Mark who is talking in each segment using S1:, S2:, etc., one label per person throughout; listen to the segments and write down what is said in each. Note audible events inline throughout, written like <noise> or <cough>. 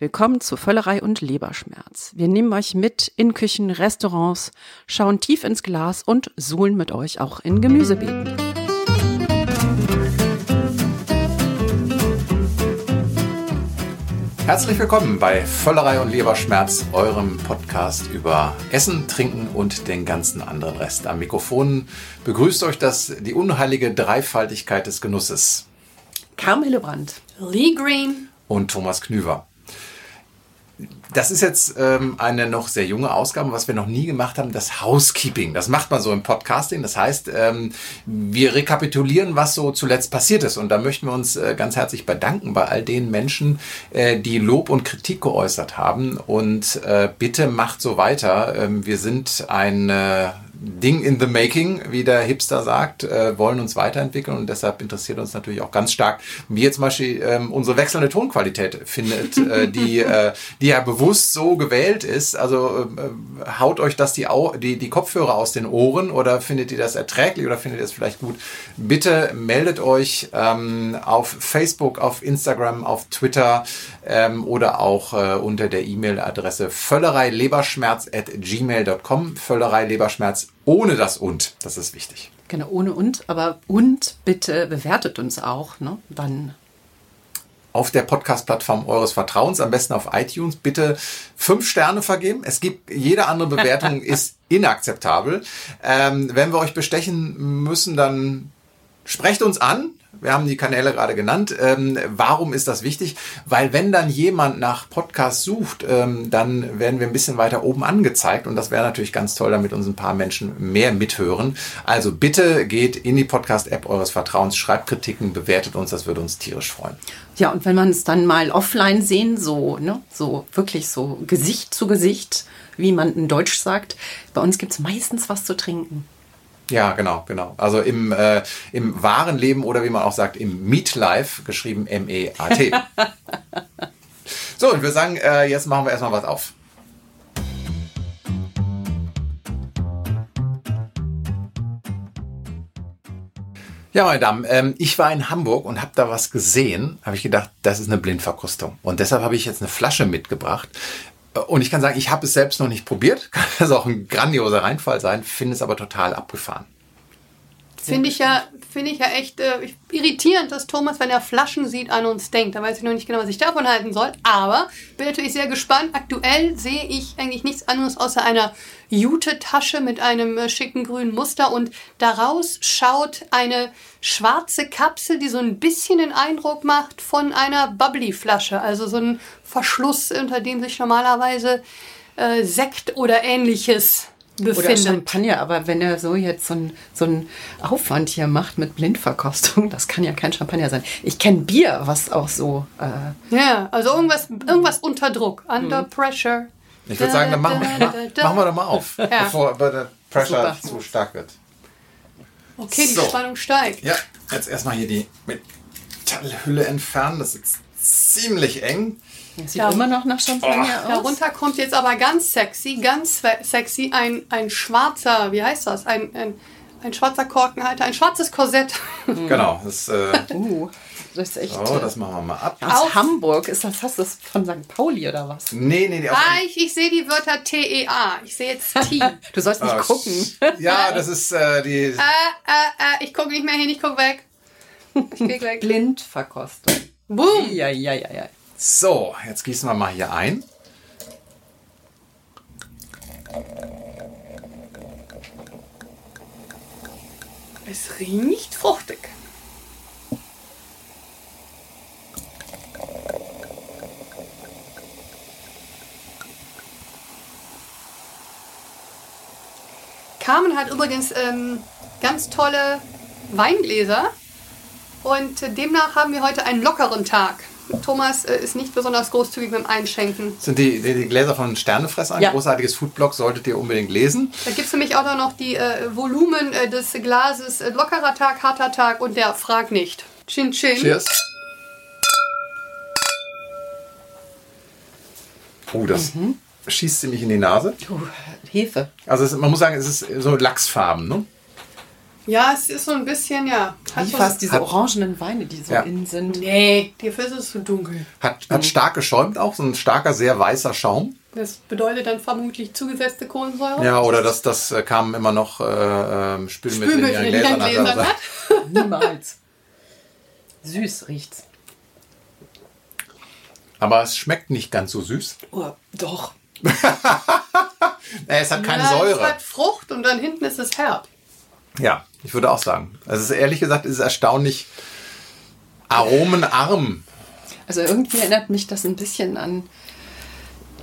S1: Willkommen zu Völlerei und Leberschmerz. Wir nehmen euch mit in Küchen, Restaurants, schauen tief ins Glas und suhlen mit euch auch in Gemüsebeeten.
S2: Herzlich willkommen bei Völlerei und Leberschmerz, eurem Podcast über Essen, Trinken und den ganzen anderen Rest. Am Mikrofon begrüßt euch das die unheilige Dreifaltigkeit des Genusses.
S1: Carmen Hillebrand.
S3: Lee Green.
S2: Und Thomas Knüver. Das ist jetzt ähm, eine noch sehr junge Ausgabe, was wir noch nie gemacht haben, das Housekeeping. Das macht man so im Podcasting. Das heißt, ähm, wir rekapitulieren, was so zuletzt passiert ist. Und da möchten wir uns äh, ganz herzlich bedanken bei all den Menschen, äh, die Lob und Kritik geäußert haben. Und äh, bitte macht so weiter. Ähm, wir sind ein äh, Ding in the making, wie der Hipster sagt, äh, wollen uns weiterentwickeln und deshalb interessiert uns natürlich auch ganz stark, wie jetzt zum Beispiel ähm, unsere wechselnde Tonqualität findet, äh, die, <laughs> äh, die ja bewusst so gewählt ist. Also äh, haut euch das die, Au die, die Kopfhörer aus den Ohren oder findet ihr das erträglich oder findet ihr es vielleicht gut? Bitte meldet euch ähm, auf Facebook, auf Instagram, auf Twitter ähm, oder auch äh, unter der E-Mail-Adresse völlereileberschmerz at gmail.com. Ohne das und. Das ist wichtig.
S1: Genau, ohne und. Aber und bitte bewertet uns auch. Ne? Dann
S2: auf der Podcast-Plattform eures Vertrauens, am besten auf iTunes, bitte fünf Sterne vergeben. Es gibt jede andere Bewertung <laughs> ist inakzeptabel. Ähm, wenn wir euch bestechen müssen, dann sprecht uns an. Wir haben die Kanäle gerade genannt. Ähm, warum ist das wichtig? Weil wenn dann jemand nach Podcasts sucht, ähm, dann werden wir ein bisschen weiter oben angezeigt und das wäre natürlich ganz toll, damit uns ein paar Menschen mehr mithören. Also bitte geht in die Podcast-App eures Vertrauens, schreibt Kritiken, bewertet uns, das würde uns tierisch freuen.
S1: Ja, und wenn man es dann mal offline sehen, so, ne, so wirklich so Gesicht zu Gesicht, wie man in Deutsch sagt, bei uns gibt es meistens was zu trinken.
S2: Ja, genau, genau. Also im, äh, im wahren Leben oder wie man auch sagt, im Meat Life, geschrieben M-E-A-T. <laughs> so, und wir sagen, äh, jetzt machen wir erstmal was auf. Ja, meine Damen, ähm, ich war in Hamburg und habe da was gesehen. Habe ich gedacht, das ist eine Blindverkostung. Und deshalb habe ich jetzt eine Flasche mitgebracht. Und ich kann sagen, ich habe es selbst noch nicht probiert. <laughs> Kann das auch ein grandioser Reinfall sein, finde es aber total abgefahren.
S3: Finde ich ja, finde ich ja echt äh, irritierend, dass Thomas, wenn er Flaschen sieht, an uns denkt. Da weiß ich noch nicht genau, was ich davon halten soll. Aber bin natürlich sehr gespannt. Aktuell sehe ich eigentlich nichts anderes außer einer Jute-Tasche mit einem äh, schicken grünen Muster und daraus schaut eine schwarze Kapsel, die so ein bisschen den Eindruck macht von einer Bubbly-Flasche. Also so ein Verschluss, unter dem sich normalerweise äh, Sekt oder ähnliches befindet.
S1: Oder Champagner, aber wenn er so jetzt so einen so Aufwand hier macht mit Blindverkostung, <laughs> das kann ja kein Champagner sein. Ich kenne Bier, was auch so.
S3: Äh ja, also irgendwas, irgendwas unter Druck, under mhm. pressure.
S2: Ich würde sagen, dann machen, wir, machen wir doch mal auf, <laughs> ja. bevor der Pressure Super. zu stark wird.
S3: Okay, die so. Spannung steigt.
S2: Ja, jetzt erstmal hier die Metallhülle entfernen. Das ist ziemlich eng.
S1: Das sieht da, immer noch nach Champagner oh. aus.
S3: Darunter kommt jetzt aber ganz sexy, ganz sexy ein, ein schwarzer, wie heißt das? Ein, ein, ein schwarzer Korkenhalter, ein schwarzes Korsett.
S2: Genau. Das, äh,
S1: uh, das ist echt.
S2: Oh, das machen wir mal ab.
S1: Aus Auf. Hamburg ist das, hast du das von St. Pauli oder was?
S2: Nee, nee, nee.
S3: Ah, ich, ich sehe die Wörter T-E-A. Ich sehe jetzt T. <laughs>
S1: du sollst nicht oh, gucken.
S2: Ja, das ist äh, die.
S3: Äh, äh, äh, ich gucke nicht mehr hin, ich gucke weg.
S1: Ich gehe weg. Blindverkostung.
S3: Boom!
S1: Ja, ja, ja, ja.
S2: So, jetzt gießen wir mal hier ein.
S3: Es riecht fruchtig. Carmen hat übrigens ähm, ganz tolle Weingläser und demnach haben wir heute einen lockeren Tag. Thomas äh, ist nicht besonders großzügig beim Einschenken.
S2: Das sind die, die, die, Gläser von Sternefresser, ein ja. großartiges Foodblog, solltet ihr unbedingt lesen.
S3: Da gibt es nämlich auch noch die äh, Volumen äh, des Glases äh, Lockerer Tag, harter Tag und der Frag nicht. Chin Chin.
S2: Cheers. Oh, das mhm. schießt ziemlich in die Nase.
S1: Uh, Hefe.
S2: Also es, man muss sagen, es ist so Lachsfarben, ne?
S3: Ja, es ist so ein bisschen, ja. Hat
S1: Wie
S3: so
S1: fast diese
S2: hat-
S1: orangenen Weine, die so
S2: Ja.
S1: innen sind.
S3: Nee, dafür ist es zu dunkel.
S2: Hat, hat stark geschäumt auch, so ein starker, sehr weißer Schaum.
S3: Das bedeutet dann vermutlich zugesetzte Kohlensäure.
S2: Ja, oder das, das äh, kam immer noch äh, ähm, Spülmittel in
S3: Spülmittel
S2: ihren
S3: in ihren
S2: Gläsern.
S3: Gläsern
S2: Also,
S3: hat. <laughs>
S1: Niemals. Süß riecht's.
S2: aber es schmeckt nicht ganz so süß.
S1: Oh, doch. <laughs>
S2: Äh, es hat keine
S3: ja, Es
S2: Säure.
S3: hat Frucht und dann hinten ist es herb.
S2: Ja, ich würde auch sagen. Also es ist, ehrlich gesagt, es ist erstaunlich aromenarm.
S1: Also irgendwie erinnert mich das ein bisschen an,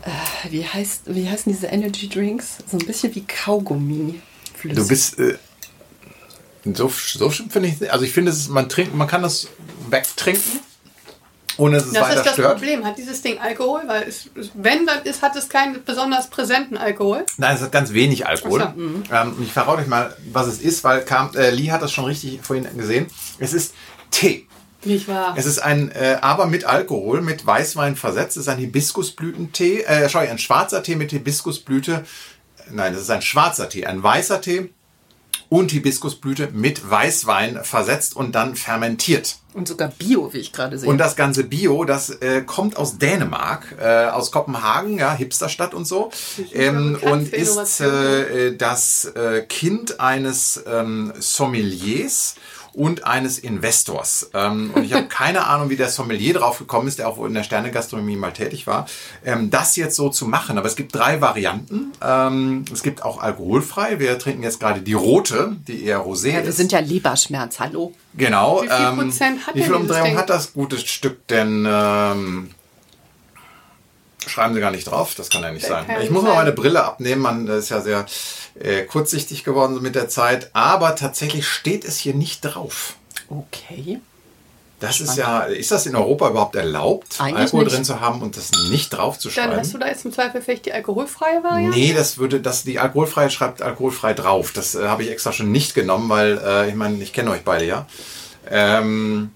S1: äh, wie, heißt, wie heißen diese Energy Drinks? So ein bisschen wie Kaugummi.
S2: Du bist äh, so, so schlimm finde ich. Also ich finde, es man trinkt, man kann das wegtrinken, ohne dass es
S3: Das
S2: weiter
S3: ist das
S2: stört.
S3: Problem. Hat dieses Ding Alkohol? Weil es, wenn dann ist, hat es keinen besonders präsenten Alkohol.
S2: Nein, es hat ganz wenig Alkohol.
S3: So,
S2: ähm, ich verrate euch mal, was es ist, weil kam, äh, Lee hat das schon richtig vorhin gesehen. Es ist Tee.
S3: Nicht wahr?
S2: Es ist ein, äh, aber mit Alkohol, mit Weißwein versetzt. Es ist ein Hibiskusblütentee, äh, sorry, ein schwarzer Tee mit Hibiskusblüte. Nein, es ist ein schwarzer Tee, ein weißer Tee und Hibiskusblüte mit Weißwein versetzt und dann fermentiert.
S1: Und sogar Bio, wie ich gerade sehe.
S2: Und das ganze Bio, das äh, kommt aus Dänemark, äh, aus Kopenhagen, ja, Hipsterstadt und so. Ähm, und ist äh, das äh, Kind eines ähm, Sommeliers und eines Investors. Ähm, und ich habe <laughs> keine Ahnung, wie der Sommelier drauf gekommen ist, der auch wohl in der Sternegastronomie mal tätig war, ähm, das jetzt so zu machen. Aber es gibt drei Varianten. Ähm, es gibt auch alkoholfrei. Wir trinken jetzt gerade die rote, die eher rosé
S1: ja, wir
S2: ist.
S1: sind ja Leberschmerz, hallo.
S2: Genau.
S3: Wie viel
S2: ähm,
S3: Prozent hat
S2: wie viel Umdrehung hat das gute Stück denn? Ähm, schreiben Sie gar nicht drauf, das kann ja nicht sein.
S3: keinen
S2: Ich muss mal meine Brille abnehmen, man ist ja sehr äh, kurzsichtig geworden mit der Zeit. Aber tatsächlich steht es hier nicht drauf.
S1: Okay.
S2: Das ist ja, ist das in Europa überhaupt erlaubt,
S1: Eigentlich
S2: Alkohol
S1: nicht.
S2: drin zu haben und das nicht drauf zu
S3: Dann hast
S2: schreiben?
S3: du da jetzt im Zweifel vielleicht die alkoholfreie Variante?
S2: Nee, das würde, das, die alkoholfreie schreibt alkoholfrei drauf. Das äh, habe ich extra schon nicht genommen, weil äh, ich meine, ich kenne euch beide ja. Ähm,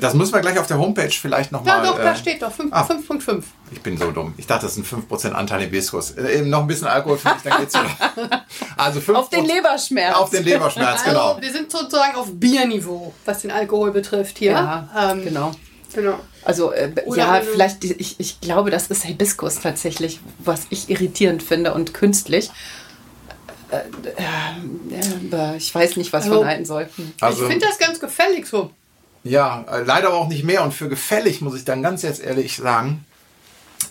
S2: das müssen wir gleich auf der Homepage vielleicht
S3: Ja,
S2: nochmal.
S3: doch, da
S2: äh,
S3: steht doch 5
S2: ah.
S3: 5.5.
S2: ich bin so dumm. Ich dachte, das sind 5% Anteil Hibiskus. Äh, eben noch ein bisschen Alkohol für mich, dann geht's wieder. <laughs> Also 5
S1: Auf den Leberschmerz.
S2: Auf den Leberschmerz, genau.
S3: Also, wir sind sozusagen auf Bierniveau, was den Alkohol betrifft hier.
S1: Ja,
S3: Ähm,
S1: genau.
S3: genau.
S1: Also äh, ja, vielleicht, ich, ich glaube, das ist Hibiskus tatsächlich, was ich irritierend finde und künstlich. Äh, äh, äh, ich weiß nicht, was
S3: Also-
S1: von halten soll. Hm.
S2: Also,
S3: ich finde das ganz gefällig so.
S2: Ja, äh, leider aber auch nicht mehr. Und für gefällig muss ich dann ganz jetzt ehrlich sagen,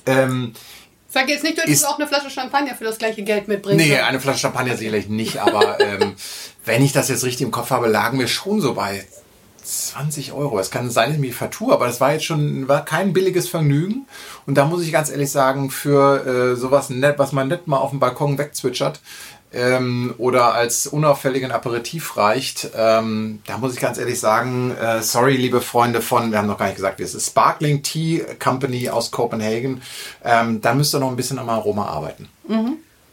S2: ähm,
S3: Sag jetzt nicht, du hättest auch eine Flasche Champagner für das gleiche Geld mitbringen
S2: Nee,
S3: können.
S2: eine Flasche Champagner sicherlich nicht, aber <laughs> ähm, wenn ich das jetzt richtig im Kopf habe, lagen wir schon so bei 20 Euro. Es kann sein, dass ich mich vertue, aber das war jetzt schon war kein billiges Vergnügen. Und da muss ich ganz ehrlich sagen, für äh, sowas nett, was man nett mal auf dem Balkon wegzwitschert ähm, oder als unauffälligen Aperitif reicht, ähm, da muss ich ganz ehrlich sagen, äh, sorry, liebe Freunde von, wir haben noch gar nicht gesagt, wie es ist, Sparkling Tea Company aus Kopenhagen, ähm, da müsst ihr noch ein bisschen am Aroma arbeiten.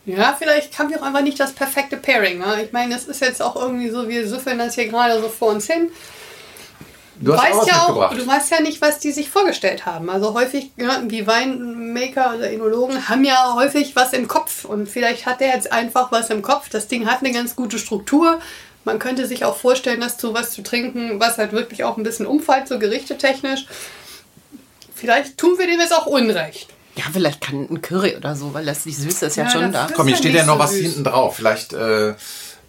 S3: Ja, vielleicht haben wir auch einfach nicht das perfekte Pairing. Ne? Ich meine, es ist jetzt auch irgendwie so, wir süffeln das hier gerade so vor uns hin.
S2: Du hast auch
S3: weißt
S2: was
S3: ja auch, du weißt ja nicht, was die sich vorgestellt haben. Also häufig, ja, die Weinmaker oder Enologen haben ja häufig was im Kopf. Und vielleicht hat der jetzt einfach was im Kopf. Das Ding hat eine ganz gute Struktur. Man könnte sich auch vorstellen, dass zu was zu trinken, was halt wirklich auch ein bisschen umfällt, so gerichtetechnisch. Vielleicht tun wir dem jetzt auch Unrecht.
S1: Ja, vielleicht kann ein Curry oder so, weil das die Süße ist ja,
S3: Ja,
S1: schon da.
S2: Komm, hier steht
S3: nicht
S2: ja noch
S3: so
S2: was
S3: süß.
S2: hinten drauf. Vielleicht äh,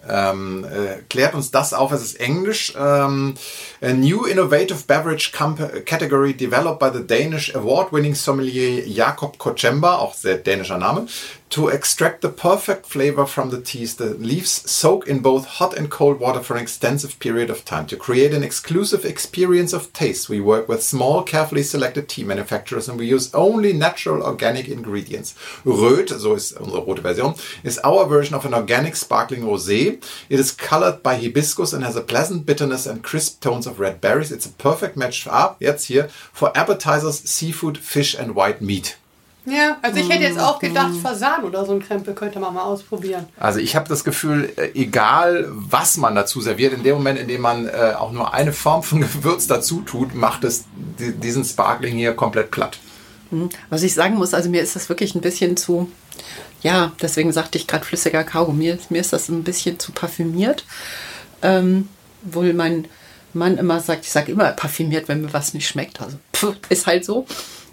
S2: ähm, äh, klärt uns das auf. Es ist Englisch. Ähm, a new innovative beverage category developed by the Danish award-winning sommelier Jakob Kochemba, auch sehr dänischer Name, to extract the perfect flavor from the teas. The leaves soak in both hot and cold water for an extensive period of time. To create an exclusive experience of taste, we work with small, carefully selected tea manufacturers and we use only natural organic ingredients. Röd, so ist unsere rote Version, is our version of an organic sparkling rosé. It is colored by hibiscus and has a pleasant bitterness and crisp tones of red berries. It's a perfect match, ah, jetzt hier, for appetizers, seafood, fish and white meat.
S3: Ja, also ich hätte jetzt auch gedacht, Fasan oder so ein Krempel könnte man mal ausprobieren.
S2: Also ich habe das Gefühl, äh, egal was man dazu serviert, in dem Moment, in dem man äh, auch nur eine Form von <laughs> Gewürz dazu tut, macht es di- diesen Sparkling hier komplett platt.
S1: Was ich sagen muss, also mir ist das wirklich ein bisschen zu, ja, deswegen sagte ich gerade flüssiger Kaugummi, mir, mir ist das ein bisschen zu parfümiert. Ähm, wohl mein Mann immer sagt, ich sage immer parfümiert, wenn mir was nicht schmeckt. Also pff, ist halt so.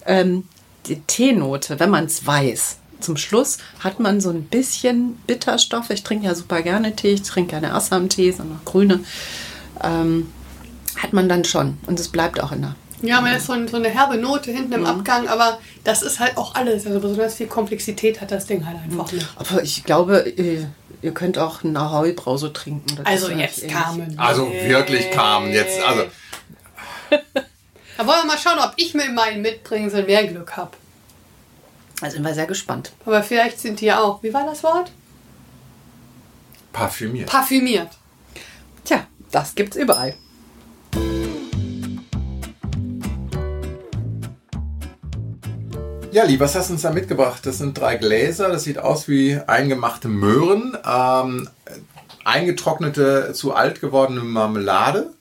S1: Ähm, die Teenote, wenn man es weiß, zum Schluss hat man so ein bisschen Bitterstoffe. Ich trinke ja super gerne Tee, ich trinke gerne Assam-Tee, sondern auch grüne. Ähm, hat man dann schon. Und es bleibt auch in der.
S3: Ja, man ist so, ein, so eine herbe Note hinten im Abgang, aber das ist halt auch alles. Also besonders viel Komplexität hat das Ding halt einfach nicht.
S1: Aber ich glaube, ihr, ihr könnt auch eine Ahoi-Brause trinken. Das
S3: Also jetzt. Carmen.
S2: Also wirklich Carmen jetzt. Also <laughs>
S3: Da wollen wir mal schauen, ob ich mit meinen Mitbringsel mehr Glück habe.
S1: Da sind wir sehr gespannt.
S3: Aber vielleicht sind die ja auch, wie war das Wort?
S2: parfümiert.
S3: Parfümiert.
S1: Tja, das gibt's überall.
S2: Ja, Lee, was hast du uns da mitgebracht? Das sind drei Gläser. Das sieht aus wie eingemachte Möhren. Ähm, eingetrocknete, zu alt gewordene Marmelade.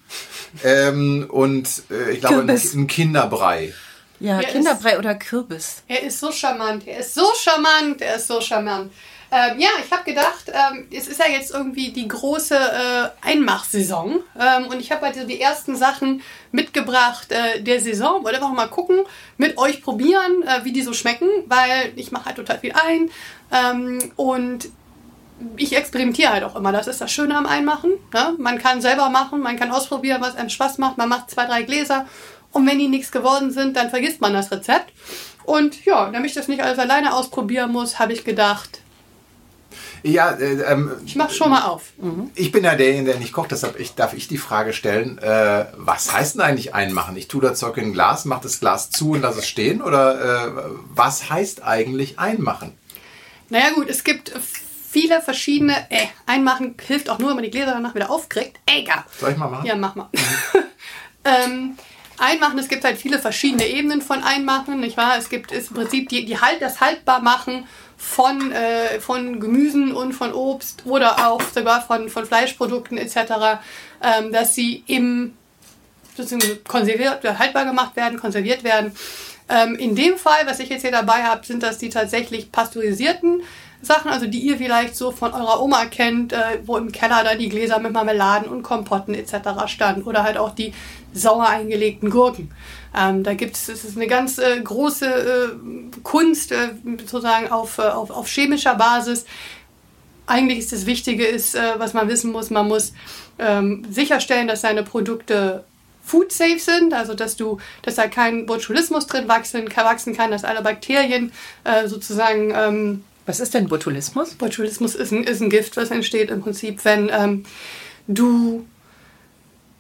S2: Ähm, und äh, ich glaube, ein,
S1: Kürbis.
S2: ein Kinderbrei.
S1: Ja,
S3: Ja,
S1: Kinderbrei oder Kürbis.
S3: Er ist so charmant, er ist so charmant, er ist so charmant. Ähm, ja, ich habe gedacht, ähm, es ist ja jetzt irgendwie die große äh, Einmachsaison ähm, und ich habe halt so die ersten Sachen mitgebracht äh, der Saison. Wollte einfach mal gucken, mit euch probieren, äh, wie die so schmecken, weil ich mache halt total viel ein ähm, und ich experimentiere halt auch immer. Das ist das Schöne am Einmachen. Ne? Man kann selber machen, man kann ausprobieren, was einem Spaß macht. Man macht zwei, drei Gläser und wenn die nichts geworden sind, dann vergisst man das Rezept. Und ja, damit ich das nicht alles alleine ausprobieren muss, habe ich gedacht,
S2: Ja, äh, ähm,
S3: ich mache schon mal auf.
S2: ich bin ja derjenige, der nicht kocht, deshalb ich, darf ich die Frage stellen, äh, was heißt denn eigentlich einmachen? Ich tue das Zeug in ein Glas, mache das Glas zu und lasse es stehen? Oder äh, was heißt eigentlich einmachen?
S3: Naja gut, es gibt viele verschiedene. Äh, einmachen hilft auch nur, wenn man die Gläser danach wieder aufkriegt. Egal.
S2: Soll ich mal machen?
S3: Ja, mach mal. <laughs> ähm, Einmachen, es gibt halt viele verschiedene Ebenen von Einmachen, nicht wahr? Es gibt ist im Prinzip die, die halt, das Haltbarmachen von, äh, von Gemüsen und von Obst oder auch sogar von, von Fleischprodukten etc., ähm, dass sie im konserviert, äh, haltbar gemacht werden, konserviert werden. Ähm, in dem Fall, was ich jetzt hier dabei habe, sind das die tatsächlich pasteurisierten Sachen, also die ihr vielleicht so von eurer Oma kennt, äh, wo im Keller dann die Gläser mit Marmeladen und Kompotten etc. standen oder halt auch die sauer eingelegten Gurken. Ähm, da gibt es, es ist eine ganz äh, große äh, Kunst, äh, sozusagen auf, äh, auf, auf chemischer Basis. Eigentlich ist das Wichtige, ist, äh, was man wissen muss, man muss ähm, sicherstellen, dass seine Produkte food safe sind, also dass du, dass da kein Botulismus drin wachsen, wachsen kann, dass alle Bakterien äh, sozusagen ähm,
S1: Was ist denn Botulismus?
S3: Botulismus ist ein, ist ein Gift, was entsteht im Prinzip, wenn ähm, du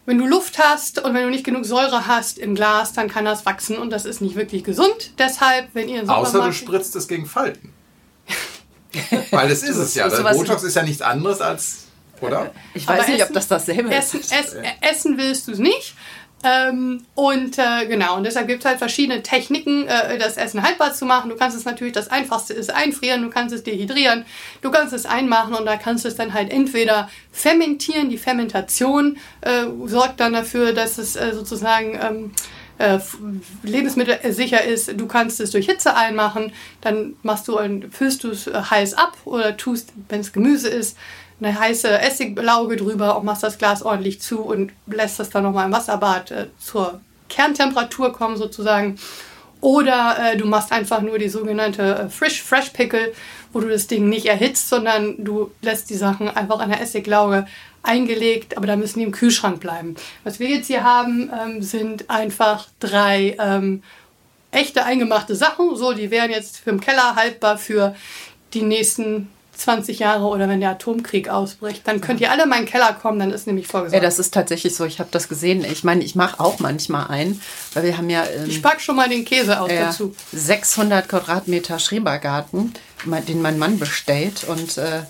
S3: wenn du Luft hast und wenn du nicht genug Säure hast im Glas, dann kann das wachsen und das ist nicht wirklich gesund. Deshalb, wenn ihr
S2: Außer du spritzt es gegen Falten. Weil das ist es <laughs> ja.
S1: sowas-
S2: Botox ist ja nichts anderes als, oder?
S1: Ich
S3: Aber
S1: weiß nicht, ob
S3: Essen-
S1: das dasselbe
S3: Essen,
S1: ist.
S3: ess, essen willst du es nicht. Ähm, und äh, genau, und deshalb gibt es halt verschiedene Techniken, äh, das Essen haltbar zu machen. Du kannst es natürlich, das Einfachste ist einfrieren, du kannst es dehydrieren, du kannst es einmachen und da kannst du es dann halt entweder fermentieren. Die Fermentation äh, sorgt dann dafür, dass es äh, sozusagen ähm, äh, lebensmittelsicher ist. Du kannst es durch Hitze einmachen, dann machst du ein, füllst du es äh, heiß ab oder tust, wenn es Gemüse ist, eine heiße Essiglauge drüber und machst das Glas ordentlich zu und lässt das dann nochmal im Wasserbad äh, zur Kerntemperatur kommen sozusagen. Oder äh, du machst einfach nur die sogenannte äh, Frisch Fresh Pickle, wo du das Ding nicht erhitzt, sondern du lässt die Sachen einfach an der Essiglauge eingelegt, aber da müssen die im Kühlschrank bleiben. Was wir jetzt hier haben, ähm, sind einfach drei ähm, echte eingemachte Sachen. So, die wären jetzt für im Keller haltbar für die nächsten 20 Jahre oder wenn der Atomkrieg ausbricht. Dann könnt ihr alle in meinen Keller kommen, dann ist nämlich
S1: Ja,
S3: vorgesorgt.
S1: das ist tatsächlich so. Ich habe das gesehen. Ich meine, ich mache auch manchmal ein, weil wir haben ja ähm,
S3: ich pack schon mal den Käse aus
S1: äh,
S3: dazu.
S1: 600 Quadratmeter Schrebergarten, den mein Mann bestellt. Und äh,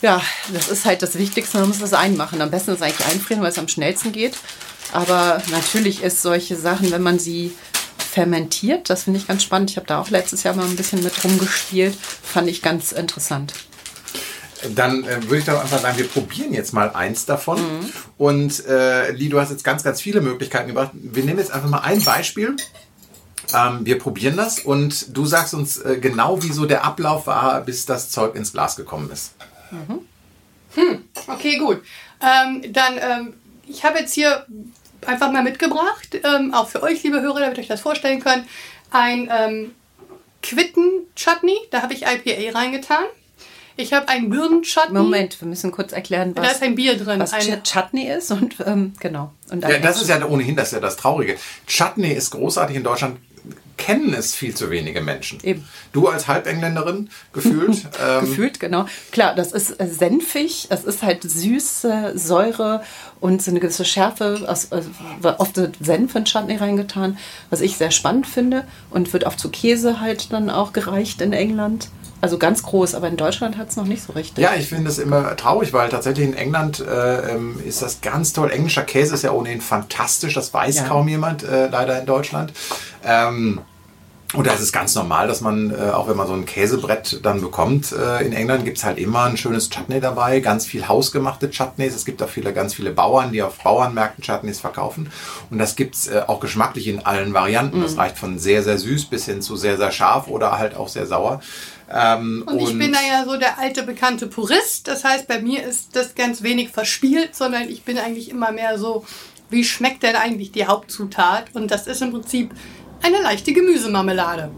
S1: ja, das ist halt das Wichtigste. Man muss das einmachen. Am besten ist eigentlich einfrieren, weil es am schnellsten geht. Aber natürlich ist solche Sachen, wenn man sie fermentiert, das finde ich ganz spannend. Ich habe da auch letztes Jahr mal ein bisschen mit rumgespielt. Fand ich ganz interessant.
S2: Dann äh, würde ich doch einfach sagen, wir probieren jetzt mal eins davon. Und äh, Lee, du hast jetzt ganz, ganz viele Möglichkeiten gebracht. Wir nehmen jetzt einfach mal ein Beispiel. Ähm, wir probieren das und du sagst uns äh, genau, wie so der Ablauf war, bis das Zeug ins Glas gekommen ist.
S3: Okay, gut. Ähm, dann, ähm, ich habe jetzt hier einfach mal mitgebracht, ähm, auch für euch, liebe Hörer, damit ihr euch das vorstellen könnt, ein ähm, Quitten-Chutney. Da habe ich IPA reingetan. Ich habe ein Birnen-Chutney.
S1: Moment, wir müssen kurz erklären, was,
S3: Da ist ein Bier drin.
S1: was
S3: Ein,
S1: Ch- Chutney ist und ähm, genau. Und
S2: Ja, das ist ja ohnehin das, ist ja das Traurige. Chutney ist großartig in Deutschland. Kennen es viel zu wenige Menschen.
S1: Eben.
S2: Du als Halbengländerin gefühlt. <laughs> ähm,
S1: Gefühlt, genau. Klar, das ist äh, senfig, es ist halt süße Säure und so eine gewisse Schärfe, aus, äh, oft wird Senf in Chutney reingetan, was ich sehr spannend finde und wird oft zu Käse halt dann auch gereicht in England. Also ganz groß, aber in Deutschland hat es noch nicht so richtig.
S2: Ja, ich finde es immer traurig, weil tatsächlich in England äh, ähm, ist das ganz toll. Englischer Käse ist ja ohnehin fantastisch, das weiß
S1: Ja.
S2: kaum jemand, äh, leider in Deutschland. Ähm, und da ist es ganz normal, dass man, äh, auch wenn man so ein Käsebrett dann bekommt, äh, in England gibt es halt immer ein schönes Chutney dabei, ganz viel hausgemachte Chutneys. Es gibt auch viele, ganz viele Bauern, die auf Bauernmärkten Chutneys verkaufen. Und das gibt es äh, auch geschmacklich in allen Varianten.
S3: Mhm.
S2: Das reicht von sehr, sehr süß bis hin zu sehr, sehr scharf oder halt auch sehr sauer. Ähm,
S3: und ich bin da ja so der alte bekannte Purist. Das heißt, bei mir ist das ganz wenig verspielt, sondern ich bin eigentlich immer mehr so, wie schmeckt denn eigentlich die Hauptzutat? Und das ist im Prinzip eine leichte Gemüsemarmelade.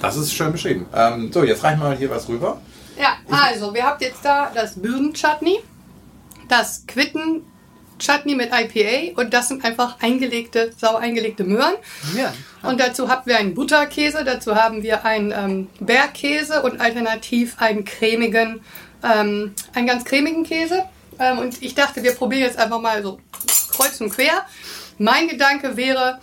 S2: Das ist schön beschrieben. Ähm, so, jetzt reichen wir mal hier was rüber.
S3: Ja, also, wir habt jetzt da das Birnen-Chutney, das Quitten-Chutney mit IPA und das sind einfach eingelegte, sauer eingelegte Möhren.
S1: Ja.
S3: Und dazu haben wir einen Butterkäse, dazu haben wir einen ähm, Bergkäse und alternativ einen cremigen, ähm, einen ganz cremigen Käse. Ähm, und ich dachte, wir probieren jetzt einfach mal so kreuz und quer. Mein Gedanke wäre,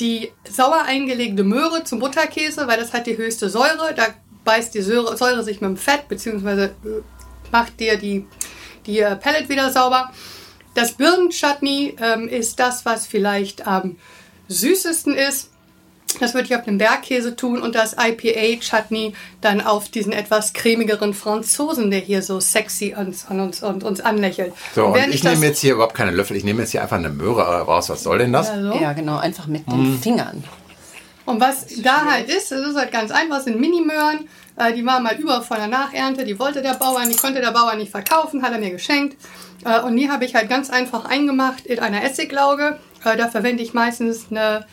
S3: die sauer eingelegte Möhre zum Butterkäse, weil das hat die höchste Säure. Da beißt die Säure, Säure sich mit dem Fett, beziehungsweise äh, macht dir die, die äh, Pellet wieder sauber. Das Birnenchutney ähm, ist das, was vielleicht am süßesten ist. Das würde ich auf den Bergkäse tun und das IPA-Chutney dann auf diesen etwas cremigeren Franzosen, der hier so sexy uns, an uns, und uns anlächelt.
S2: So, und
S3: während
S2: ich
S3: das-
S2: nehme jetzt hier überhaupt keine Löffel, ich nehme jetzt hier einfach eine Möhre raus. Was soll denn das?
S3: Ja, so.
S1: Ja, genau, einfach mit den Fingern.
S3: Und was da halt ist, das ist halt ganz einfach, das sind Minimöhren. Äh, die waren mal über von der Nachernte, die wollte der Bauer, die konnte der Bauer nicht verkaufen, hat er mir geschenkt. Äh, und die habe ich halt ganz einfach eingemacht in einer Essiglauge. Äh, da verwende ich meistens eine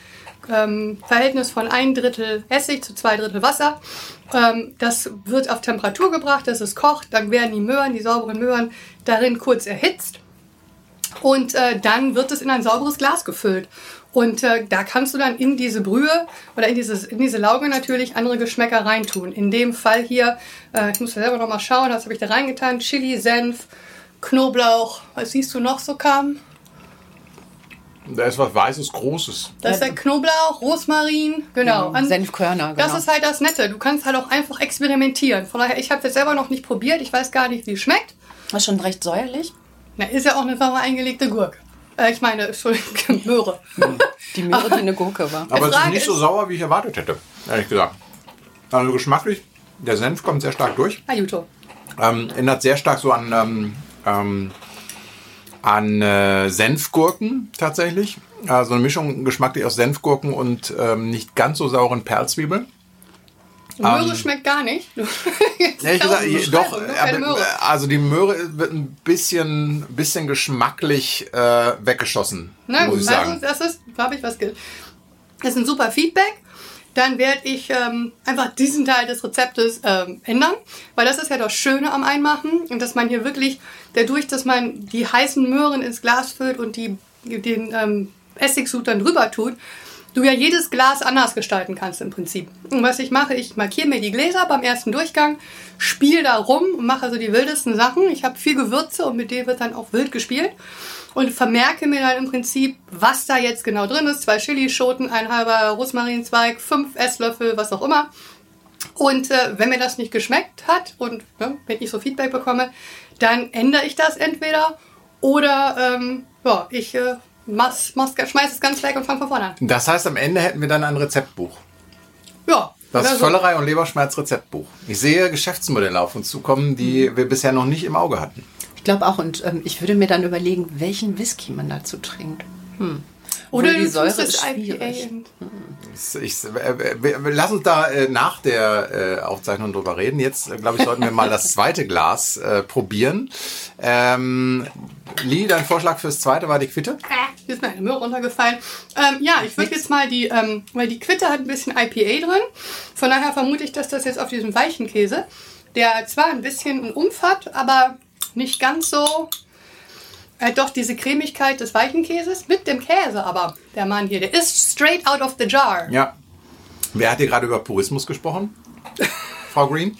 S3: ähm, Verhältnis von ein Drittel Essig zu zwei Drittel Wasser. Ähm, das wird auf Temperatur gebracht, dass es kocht. Dann werden die Möhren, die sauberen Möhren, darin kurz erhitzt. Und äh, dann wird es in ein sauberes Glas gefüllt. Und äh, da kannst du dann in diese Brühe oder in, dieses, in diese Lauge natürlich andere Geschmäcker reintun. In dem Fall hier, äh, ich muss selber noch mal schauen, was habe ich da reingetan? Chili, Senf, Knoblauch. Was siehst du noch so kam?
S2: Da ist was Weißes, Großes.
S3: Das ist der Knoblauch, Rosmarin, genau. An-
S1: Senfkörner, genau.
S3: Das ist halt das Nette. Du kannst halt auch einfach experimentieren. Von daher, ich habe das selber noch nicht probiert. Ich weiß gar nicht, wie es schmeckt.
S1: Das ist schon recht säuerlich.
S3: Na, ist ja auch eine sauer eingelegte Gurke. Äh, ich meine, Entschuldigung, <laughs> Möhre.
S1: Die Möhre, die eine Gurke war.
S2: Aber es ist nicht so sauer, wie ich erwartet hätte, ehrlich gesagt. Also geschmacklich, der Senf kommt sehr stark durch.
S3: Ajuto.
S2: Ähm, erinnert sehr stark so an, ähm, ähm, an äh, Senfgurken tatsächlich. Also eine Mischung geschmacklich aus Senfgurken und ähm, nicht ganz so sauren Perlzwiebeln.
S3: Möhre schmeckt gar nicht. <laughs>
S2: Ehrlich gesagt, doch, aber, also die Möhre wird ein bisschen, bisschen geschmacklich äh, weggeschossen,
S3: Na
S2: muss ich
S3: also
S2: sagen.
S3: das ist, habe ich was ge Das ist ein super Feedback. Dann werde ich ähm, einfach diesen Teil des Rezeptes ähm, ändern, weil das ist ja das Schöne am Einmachen und dass man hier wirklich dadurch, dass man die heißen Möhren ins Glas füllt und die, den ähm, Essigsud dann drüber tut, du ja jedes Glas anders gestalten kannst im Prinzip. Und was ich mache, ich markiere mir die Gläser beim ersten Durchgang, spiele da rum und mache also die wildesten Sachen. Ich habe viel Gewürze und mit denen wird dann auch wild gespielt und vermerke mir dann im Prinzip, was da jetzt genau drin ist. Zwei Chilischoten, ein halber Rosmarinzweig, fünf Esslöffel, was auch immer. Und äh, wenn mir das nicht geschmeckt hat und ne, wenn ich so Feedback bekomme, dann ändere ich das entweder oder ähm, ja, ich äh, mach's, mach's, schmeiß es ganz weg und fange von vorne an.
S2: Das heißt, am Ende hätten wir dann ein Rezeptbuch.
S3: Ja,
S2: Das
S3: oder so.
S2: Völlerei und Leberschmerz-Rezeptbuch. Ich sehe Geschäftsmodelle auf uns zukommen, die wir bisher noch nicht im Auge hatten.
S1: Ich glaube auch. Und ähm, ich würde mir dann überlegen, welchen Whisky man dazu trinkt. Hm.
S3: Oder
S1: die Säure ist
S3: IPA.
S1: schwierig.
S2: Ich, äh, lass uns da äh, nach der äh, Aufzeichnung drüber reden. Jetzt, äh, glaube ich, sollten wir mal das <laughs> zweite Glas äh, probieren. Ähm, Lee, dein Vorschlag fürs zweite war die Quitte?
S3: Hier ist mir eine Möhre runtergefallen. Ähm, ja, ich würde jetzt mal die, ähm, weil die Quitte hat ein bisschen IPA drin. Von daher vermute ich, dass das jetzt auf diesem weichen Käse, der zwar ein bisschen einen Umf hat, aber nicht ganz so. Äh, doch diese Cremigkeit des weichen Käses mit dem Käse, aber der Mann hier, der ist straight out of the jar.
S2: Ja. Wer hat hier gerade über Purismus gesprochen? <laughs> Frau Green?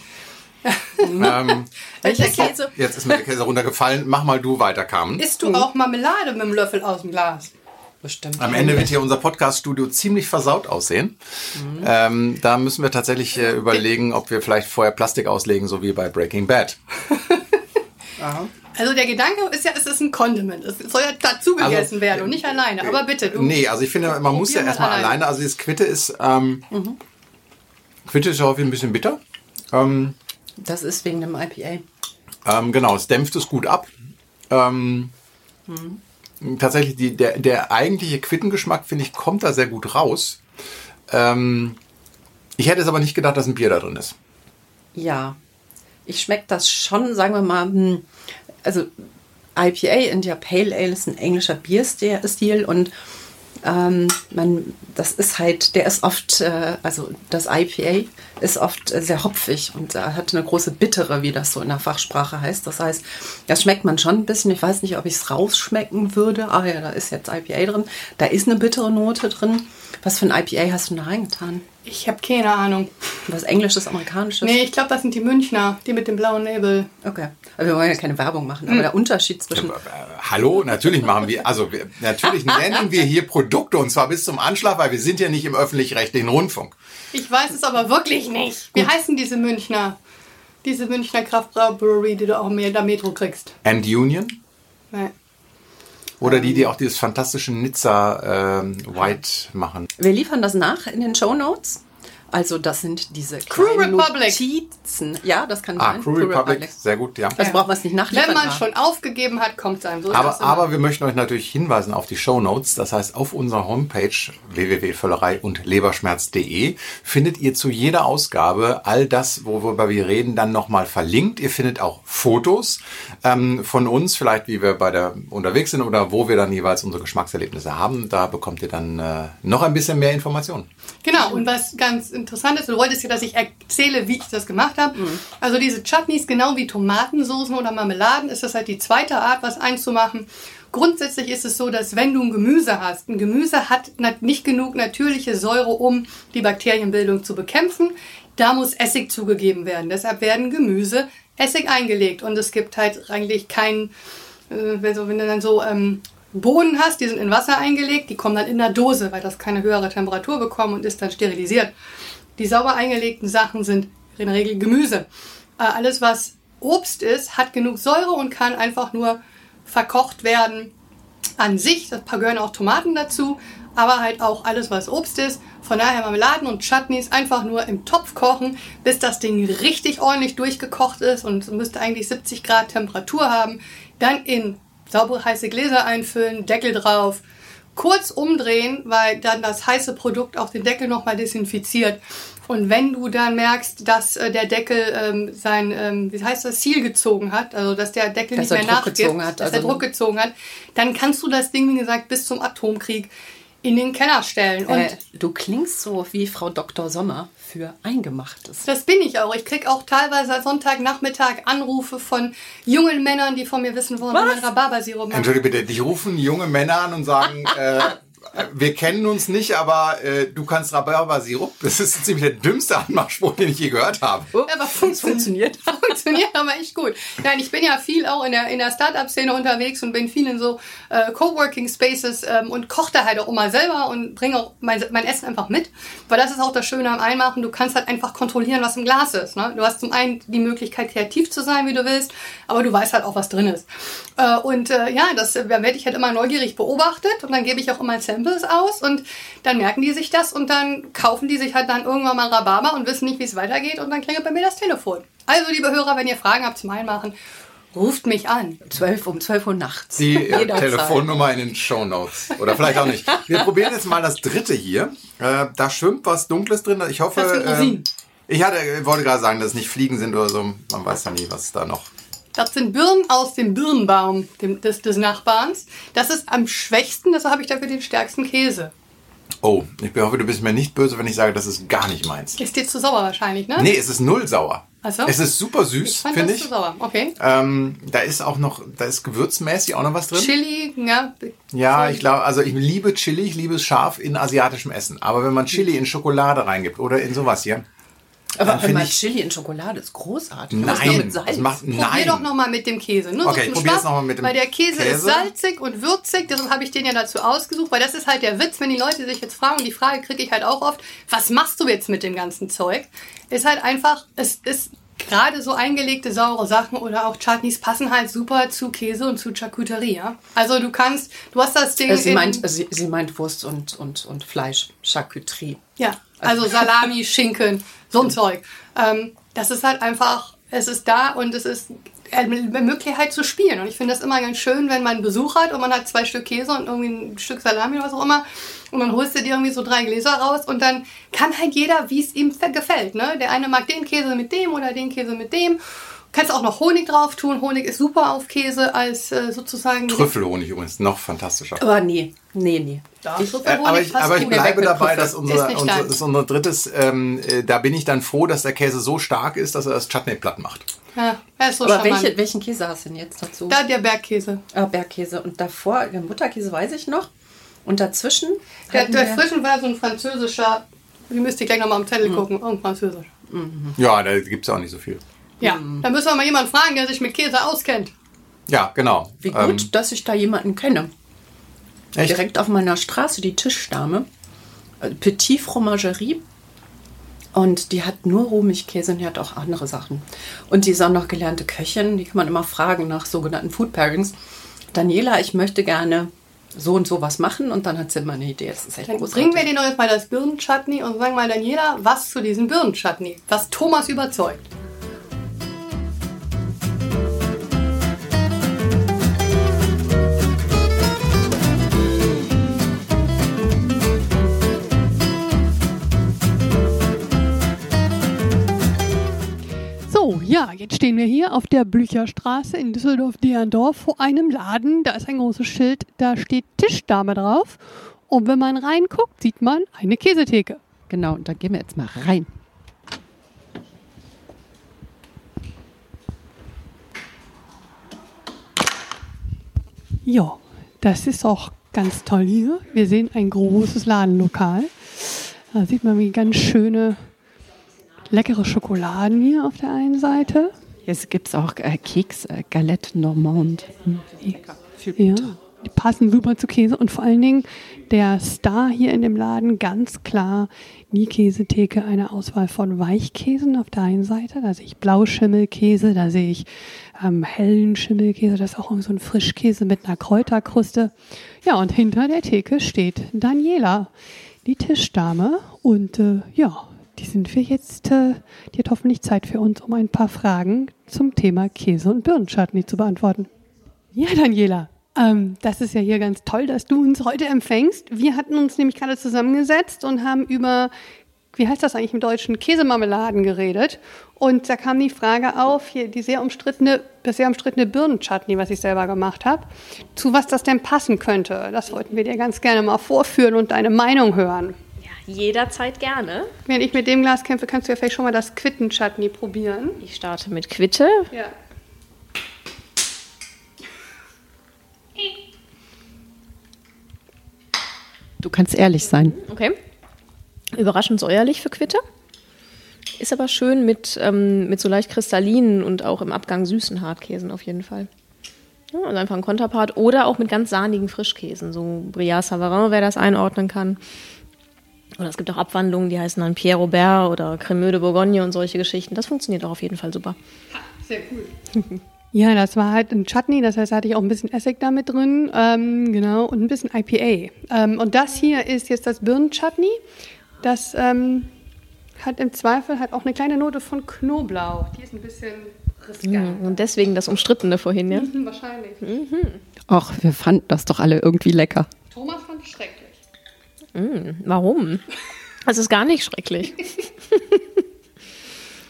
S2: ähm, <laughs>
S1: Welcher Käse?
S2: jetzt ist mir der Käse runtergefallen. Mach mal du weiter, Carmen.
S3: Isst du auch Marmelade mit dem Löffel aus dem Glas?
S1: Bestimmt.
S2: Am Ende wird hier unser Podcast-Studio ziemlich versaut aussehen. Ähm, da müssen wir tatsächlich äh, überlegen, ob wir vielleicht vorher Plastik auslegen, so wie bei Breaking Bad. <laughs>
S3: Also der Gedanke ist ja, es ist ein Condiment. Es soll ja dazu gegessen
S2: Also,
S3: werden und nicht alleine. Aber bitte, du.
S2: Nee, also ich finde, man muss ja erstmal
S3: alleine.
S2: alleine. Also das Quitte ist, ähm, Quitte ist häufig ein bisschen bitter. Ähm,
S1: Das ist wegen dem IPA.
S2: ähm, genau, es dämpft es gut ab. Ähm, Tatsächlich, die, der, der eigentliche Quittengeschmack, finde ich, kommt da sehr gut raus. Ähm, ich hätte es aber nicht gedacht, dass ein Bier da drin ist.
S1: Ja, ich schmecke das schon, sagen wir mal, hm, also IPA, India Pale Ale ist ein englischer Bierstil und ähm, man, das ist halt, der ist oft, äh, also das IPA ist oft sehr hopfig und äh, hat eine große Bittere, wie das so in der Fachsprache heißt. Das heißt, das schmeckt man schon ein bisschen. Ich weiß nicht, ob ich es rausschmecken würde. Ah ja, da ist jetzt IPA drin. Da ist eine bittere Note drin. Was für ein IPA hast du da reingetan?
S3: Ich habe keine Ahnung.
S1: Was Englisches, Amerikanisches?
S3: Nee, ich glaube, das sind die Münchner, die mit dem blauen Label.
S1: Okay. Aber wir wollen ja keine Werbung machen. Aber der Unterschied zwischen.
S2: Äh, hallo, natürlich machen wir, also wir, natürlich nennen wir hier Produkte und zwar bis zum Anschlag, weil wir sind ja nicht im öffentlich-rechtlichen Rundfunk.
S3: Ich weiß es aber wirklich nicht. Wie heißen diese Münchner? Diese Münchner Kraftbrauery, die du auch mehr in der Metro kriegst.
S2: And Union?
S3: Nee.
S2: Oder die, die auch dieses fantastische Nizza ähm, White machen.
S1: Wir liefern das nach in den Show Notes. Also, das sind diese
S3: Crew Republic.
S1: Notizen. Ja, das kann
S2: Ah,
S1: sein.
S2: Crew Republic, sehr gut, ja.
S1: Das braucht man es nicht nachliefern.
S3: Wenn man
S1: aber-
S3: schon aufgegeben hat, kommt es einem. So
S2: Aber, aber wir möchten euch natürlich hinweisen auf die Show Notes. Das heißt, auf unserer Homepage www.völlerei und leberschmerz.de findet ihr zu jeder Ausgabe all das, worüber wir reden, dann nochmal verlinkt. Ihr findet auch Fotos ähm, von uns, vielleicht wie wir bei der unterwegs sind oder wo wir dann jeweils unsere Geschmackserlebnisse haben. Da bekommt ihr dann äh, noch ein bisschen mehr Informationen.
S3: Genau, und was ganz interessant ist, du wolltest ja, dass ich erzähle, wie ich das gemacht habe. Also diese Chutneys, genau wie Tomatensoßen oder Marmeladen, ist das halt die zweite Art, was einzumachen. Grundsätzlich ist es so, dass wenn du ein Gemüse hast, ein Gemüse hat nicht genug natürliche Säure, um die Bakterienbildung zu bekämpfen. Da muss Essig zugegeben werden. Deshalb werden Gemüse Essig eingelegt. Und es gibt halt eigentlich keinen äh, wenn du dann so ähm, Bohnen hast, die sind in Wasser eingelegt, die kommen dann in der Dose, weil das keine höhere Temperatur bekommen und ist dann sterilisiert. Die sauber eingelegten Sachen sind in der Regel Gemüse. Äh, alles, was Obst ist, hat genug Säure und kann einfach nur verkocht werden an sich. Das gehören auch Tomaten dazu, aber halt auch alles, was Obst ist. Von daher Marmeladen und Chutneys einfach nur im Topf kochen, bis das Ding richtig ordentlich durchgekocht ist und müsste eigentlich 70 Grad Temperatur haben. Dann in saubere heiße Gläser einfüllen, Deckel drauf, kurz umdrehen, weil dann das heiße Produkt auch den Deckel nochmal desinfiziert. Und wenn du dann merkst, dass äh, der Deckel ähm, sein, ähm, wie heißt das, Ziel gezogen hat, also dass der Deckel
S1: Dass
S3: nicht mehr
S1: Druck
S3: nachgibt,
S1: gezogen hat,
S3: dass er
S1: also-
S3: Druck gezogen hat, dann kannst du das Ding, wie gesagt, bis zum Atomkrieg in den Keller stellen. Und
S1: Äh, du klingst so wie Frau Dr. Sommer für Eingemachtes.
S3: das bin ich auch. Ich krieg auch teilweise Sonntagnachmittag Anrufe von jungen Männern, die von mir wissen wollen, wie man Rhabarbersirup macht.
S2: Entschuldige bitte, dich rufen junge Männer an und sagen, <laughs> äh, wir kennen uns nicht, aber äh, du kannst Rhabarber-Sirup. Das ist ziemlich der dümmste Anmachspruch, den ich je gehört habe.
S3: Ja, aber funktioniert. Funktioniert <laughs> aber echt gut. Nein, ich bin ja viel auch in der, in der Startup-Szene unterwegs und bin viel in so äh, Coworking Spaces ähm, und koche da halt auch immer selber und bringe auch mein, mein Essen einfach mit. Weil das ist auch das Schöne am Einmachen. Du kannst halt einfach kontrollieren, was im Glas ist. Ne? Du hast zum einen die Möglichkeit, kreativ zu sein, wie du willst, aber du weißt halt auch, was drin ist. Äh, und äh, ja, das äh, werde ich halt immer neugierig beobachtet und dann gebe ich auch immer Samples aus und dann merken die sich das und dann kaufen die sich halt dann irgendwann mal Rhabarber und wissen nicht, wie es weitergeht und dann klingelt bei mir das Telefon. Also, liebe Hörer, wenn ihr Fragen habt zum Einmachen, ruft mich an.
S1: 12 um 12 Uhr nachts.
S2: Die äh. Telefonnummer in den Show Notes. Oder vielleicht auch nicht. Wir probieren jetzt mal das dritte hier. Äh, da schwimmt was Dunkles drin. Ich hoffe.
S3: Das sind Rosinen.
S2: ähm, ich hatte, wollte gerade sagen, dass es nicht Fliegen sind oder so. Man weiß ja nie, was da noch.
S3: Das sind Birnen aus dem Birnbaum dem, des, des Nachbarns. Das ist am schwächsten, deshalb habe ich dafür den stärksten Käse.
S2: Oh, ich hoffe, du bist mir nicht böse, wenn ich sage, das ist gar nicht meins.
S3: Ist dir zu sauer wahrscheinlich, ne?
S2: Nee, es ist null sauer.
S3: Ach so.
S2: Es ist super
S3: ich
S2: süß,
S3: fand
S2: finde
S3: das
S2: ich.
S3: zu sauer. Okay.
S2: Ähm, da ist auch noch, da ist gewürzmäßig auch noch was drin.
S3: Chili, ja.
S2: Ja, ich glaube, also ich liebe Chili, ich liebe es scharf in asiatischem Essen. Aber wenn man Chili in Schokolade reingibt oder in sowas hier,
S1: Aber
S2: find
S1: einmal
S2: ich-
S1: Chili in Schokolade ist großartig.
S2: Nein, das macht
S3: Probier
S2: nein.
S3: doch nochmal mit dem Käse. Nur
S2: Okay,
S3: so zum Spaß,
S2: mal mit dem
S3: Weil der Käse, ist
S2: Käse.
S3: salzig und würzig, deshalb habe ich den ja dazu ausgesucht, weil das ist halt der Witz, wenn die Leute sich jetzt fragen, und die Frage kriege ich halt auch oft, was machst du jetzt mit dem ganzen Zeug? Ist halt einfach, es ist gerade so eingelegte saure Sachen oder auch Chutneys passen halt super zu Käse und zu Charcuterie. Ja? Also du kannst, du hast das Ding
S1: Äh, Sie
S3: in-
S1: meint, sie, sie meint Wurst und, und, und Fleisch, Charcuterie.
S3: Ja, also Salami, Schinken, so ein Zeug. Ähm, das ist halt einfach, es ist da und es ist Möglichkeit zu spielen. Und ich finde das immer ganz schön, wenn man Besuch hat und man hat zwei Stück Käse und irgendwie ein Stück Salami oder was auch immer. Und dann holst du dir irgendwie so drei Gläser raus und dann kann halt jeder, wie es ihm gefällt. Ne? Der eine mag den Käse mit dem oder den Käse mit dem. Kannst auch noch Honig drauf tun. Honig ist super auf Käse als äh, sozusagen.
S2: Trüffelhonig übrigens, noch fantastischer.
S1: Aber nee, nee, nee.
S3: Ja,
S1: Ich,
S2: Äh, aber ich, aber ich bleibe dabei, dass unser, unser,
S3: deins.
S2: das ist unser drittes, ähm, äh, da bin ich dann froh, dass der Käse so stark ist, dass er das Chutney platt macht.
S3: Ja, er ist so
S1: aber welche, welchen Käse hast du denn jetzt dazu?
S3: Da der Bergkäse.
S1: Ah, Bergkäse. Und davor, der Butterkäse weiß ich noch. Und dazwischen.
S3: Der,
S1: wir-
S3: Frischen war so ein französischer, ihr müsst ihr gleich nochmal am Zettel
S1: Mhm.
S3: gucken, irgendein französisch.
S2: Ja, da gibt es auch nicht so viel.
S3: Ja,
S1: Mhm.
S3: da müssen wir mal jemanden fragen, der sich mit Käse auskennt.
S2: Ja, genau.
S1: Wie gut,
S2: Ähm,
S1: dass ich da jemanden kenne.
S2: echt?
S1: Direkt auf meiner Straße, die Tischdame. äh, Petit Fromagerie. Und die hat nur Rohmilchkäse und die hat auch andere Sachen. Und die ist auch noch gelernte Köchin. Die kann man immer fragen nach sogenannten Food Pairings. Daniela, ich möchte gerne so und so was machen. Und dann hat sie immer eine Idee. Das ist echt
S3: Dann
S1: großartig.
S3: bringen wir dir doch jetzt mal das Birnenchutney und sagen mal Daniela, was zu diesem Birnenchutney, was Thomas überzeugt. Ja, jetzt stehen wir hier auf der Blücherstraße in Düsseldorf-Derndorf vor einem Laden. Da ist ein großes Schild, da steht Tischdame drauf. Und wenn man reinguckt, sieht man eine Käsetheke.
S1: Genau, und da gehen wir jetzt mal rein.
S3: Ja, das ist auch ganz toll hier. Wir sehen ein großes Ladenlokal. Da sieht man wie ganz schöne, leckere Schokoladen hier auf der einen Seite.
S1: Jetzt gibt es auch äh, Keks, äh, Galette Normande.
S3: Ja, die passen super zu Käse und vor allen Dingen der Star hier in dem Laden ganz klar die Käsetheke, eine Auswahl von Weichkäsen auf der einen Seite. Da sehe ich Blauschimmelkäse, da sehe ich ähm, hellen Schimmelkäse, das ist auch so ein Frischkäse mit einer Kräuterkruste. Ja, und hinter der Theke steht Daniela, die Tischdame. Und äh, ja, die sind wir jetzt, äh, die hat hoffentlich Zeit für uns, um ein paar Fragen zum Thema Käse und Birnenchutney zu beantworten. Ja, Daniela, ähm, das ist ja hier ganz toll, dass du uns heute empfängst. Wir hatten uns nämlich gerade zusammengesetzt und haben über, wie heißt das eigentlich im Deutschen, Käsemarmeladen geredet. Und da kam die Frage auf, hier die sehr umstrittene, das sehr umstrittene Birnenchutney, was ich selber gemacht habe, zu was das denn passen könnte. Das wollten wir dir ganz gerne mal vorführen und deine Meinung hören.
S4: Jederzeit gerne.
S3: Wenn ich mit dem Glas kämpfe, kannst du ja vielleicht schon mal das Quittenchutney probieren.
S4: Ich starte mit Quitte.
S3: Ja.
S1: Du kannst ehrlich sein.
S4: Okay. Überraschend säuerlich für Quitte. Ist aber schön mit, ähm, mit so leicht kristallinen und auch im Abgang süßen Hartkäsen auf jeden Fall. Ja, also einfach ein Konterpart oder auch mit ganz sahnigen Frischkäsen. So Brillat Savarin, wer das einordnen kann. Oder es gibt auch Abwandlungen, die heißen dann Pierre Robert oder Cremeux de Bourgogne und solche Geschichten. Das funktioniert auch auf jeden Fall super.
S3: Sehr cool. <laughs> Ja, das war halt ein Chutney, das heißt, da hatte ich auch ein bisschen Essig da mit drin, ähm, genau, und ein bisschen IPA. Ähm, und das hier ist jetzt das Birnenchutney. Das ähm, hat im Zweifel halt auch eine kleine Note von Knoblauch. Die ist ein bisschen
S4: Mhm. Und deswegen das Umstrittene vorhin, ja? <laughs>
S3: Mhm, wahrscheinlich.
S1: Ach, wir fanden das doch alle irgendwie lecker.
S3: Thomas fand es schrecklich.
S4: Warum? Es ist gar nicht schrecklich. <laughs>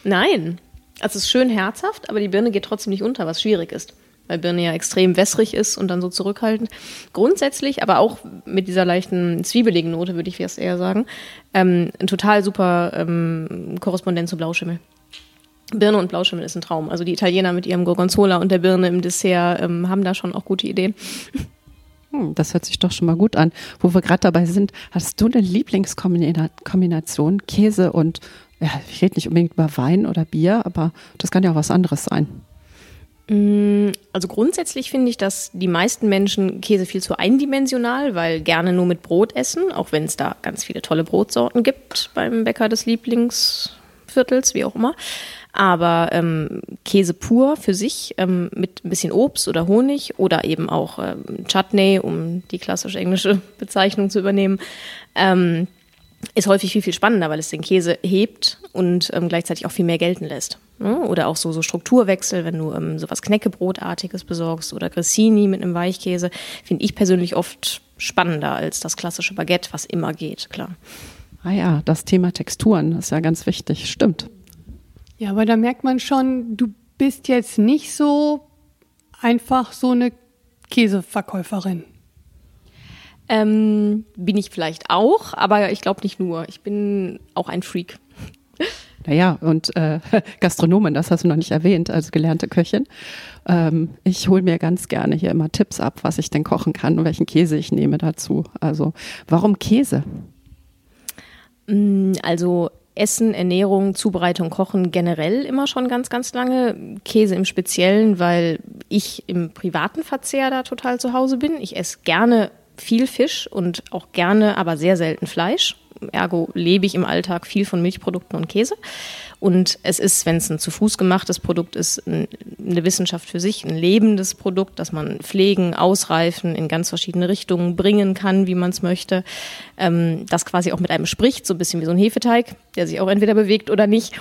S4: Nein. Es ist schön herzhaft, aber die Birne geht trotzdem nicht unter, was schwierig ist. Weil Birne ja extrem wässrig ist und dann so zurückhaltend. Grundsätzlich, aber auch mit dieser leichten zwiebeligen Note, würde ich jetzt eher sagen, ähm, ein total super ähm, Korrespondent zu Blauschimmel. Birne und Blauschimmel ist ein Traum. Also die Italiener mit ihrem Gorgonzola und der Birne im Dessert ähm, haben da schon auch gute Ideen.
S1: Hm, das hört sich doch schon mal gut an. Wo wir gerade dabei sind, hast du eine Lieblingskombination Käse und, ja, ich rede nicht unbedingt über Wein oder Bier, aber das kann ja auch was anderes sein.
S4: Also grundsätzlich finde ich, dass die meisten Menschen Käse viel zu eindimensional, weil gerne nur mit Brot essen, auch wenn es da ganz viele tolle Brotsorten gibt beim Bäcker des Lieblingsviertels, wie auch immer. Aber ähm, Käse pur für sich ähm, mit ein bisschen Obst oder Honig oder eben auch ähm, Chutney, um die klassische englische <laughs> Bezeichnung zu übernehmen, ähm, ist häufig viel, viel spannender, weil es den Käse hebt und ähm, gleichzeitig auch viel mehr gelten lässt. Ne? Oder auch so, so Strukturwechsel, wenn du ähm, sowas Knäckebrotartiges besorgst oder Grissini mit einem Weichkäse, finde ich persönlich oft spannender als das klassische Baguette, was immer geht, klar.
S1: Ah ja, das Thema Texturen ist ja ganz wichtig, stimmt.
S3: Ja, aber da merkt man schon, du bist jetzt nicht so einfach so eine Käseverkäuferin.
S4: Ähm, bin ich vielleicht auch, aber ich glaube nicht nur. Ich bin auch ein Freak. <laughs>
S1: Naja, und äh, <laughs> Gastronomin, das hast du noch nicht erwähnt, als gelernte Köchin. Ähm, ich hole mir ganz gerne hier immer Tipps ab, was ich denn kochen kann und welchen Käse ich nehme dazu. Also, warum Käse?
S4: Also Essen, Ernährung, Zubereitung, Kochen generell immer schon ganz, ganz lange. Käse im Speziellen, weil ich im privaten Verzehr da total zu Hause bin. Ich esse gerne viel Fisch und auch gerne, aber sehr selten Fleisch. Ergo lebe ich im Alltag viel von Milchprodukten und Käse. Und es ist, wenn es ein zu Fuß gemachtes Produkt ist, ein, eine Wissenschaft für sich, ein lebendes Produkt, das man pflegen, ausreifen, in ganz verschiedene Richtungen bringen kann, wie man es möchte. Ähm, das quasi auch mit einem spricht, so ein bisschen wie so ein Hefeteig, der sich auch entweder bewegt oder nicht.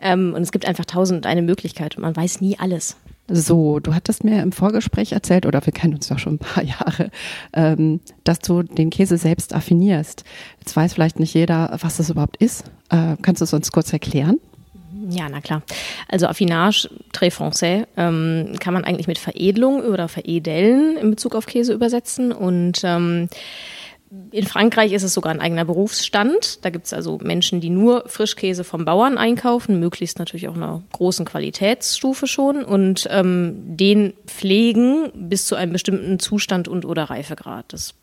S4: Ähm, und es gibt einfach tausend und eine Möglichkeit man weiß nie alles.
S1: So, du hattest mir im Vorgespräch erzählt, oder wir kennen uns ja schon ein paar <laughs> Jahre, ähm, dass du den Käse selbst affinierst. Jetzt weiß vielleicht nicht jeder, was das überhaupt ist. Äh, kannst du es uns kurz erklären?
S4: Ja, na klar. Also Affinage, très français, ähm, kann man eigentlich mit Veredelung oder Veredeln in Bezug auf Käse übersetzen. Und ähm, in Frankreich ist es sogar ein eigener Berufsstand. Da gibt es also Menschen, die nur Frischkäse vom Bauern einkaufen, möglichst natürlich auch einer großen Qualitätsstufe schon und ähm, den pflegen bis zu einem bestimmten Zustand und oder Reifegrad. Das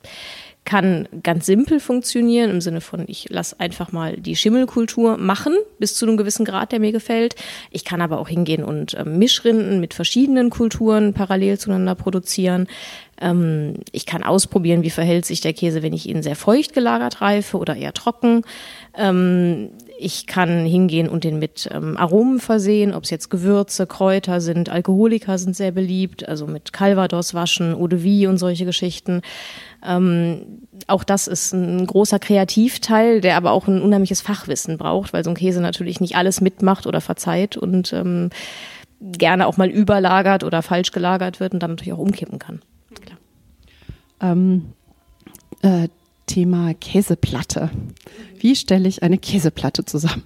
S4: kann ganz simpel funktionieren im Sinne von, ich lasse einfach mal die Schimmelkultur machen bis zu einem gewissen Grad, der mir gefällt. Ich kann aber auch hingehen und äh, Mischrinden mit verschiedenen Kulturen parallel zueinander produzieren. Ähm, ich kann ausprobieren, wie verhält sich der Käse, wenn ich ihn sehr feucht gelagert reife oder eher trocken. Ähm, ich kann hingehen und den mit ähm, Aromen versehen, ob es jetzt Gewürze, Kräuter sind, Alkoholiker sind sehr beliebt, also mit Calvados waschen, Eau de Vie und solche Geschichten. Auch das ist ein großer Kreativteil, der aber auch ein unheimliches Fachwissen braucht, weil so ein Käse natürlich nicht alles mitmacht oder verzeiht und gerne auch mal überlagert oder falsch gelagert wird und dann natürlich auch umkippen kann.
S1: Ähm, äh, Thema Käseplatte. Wie stelle ich eine Käseplatte zusammen?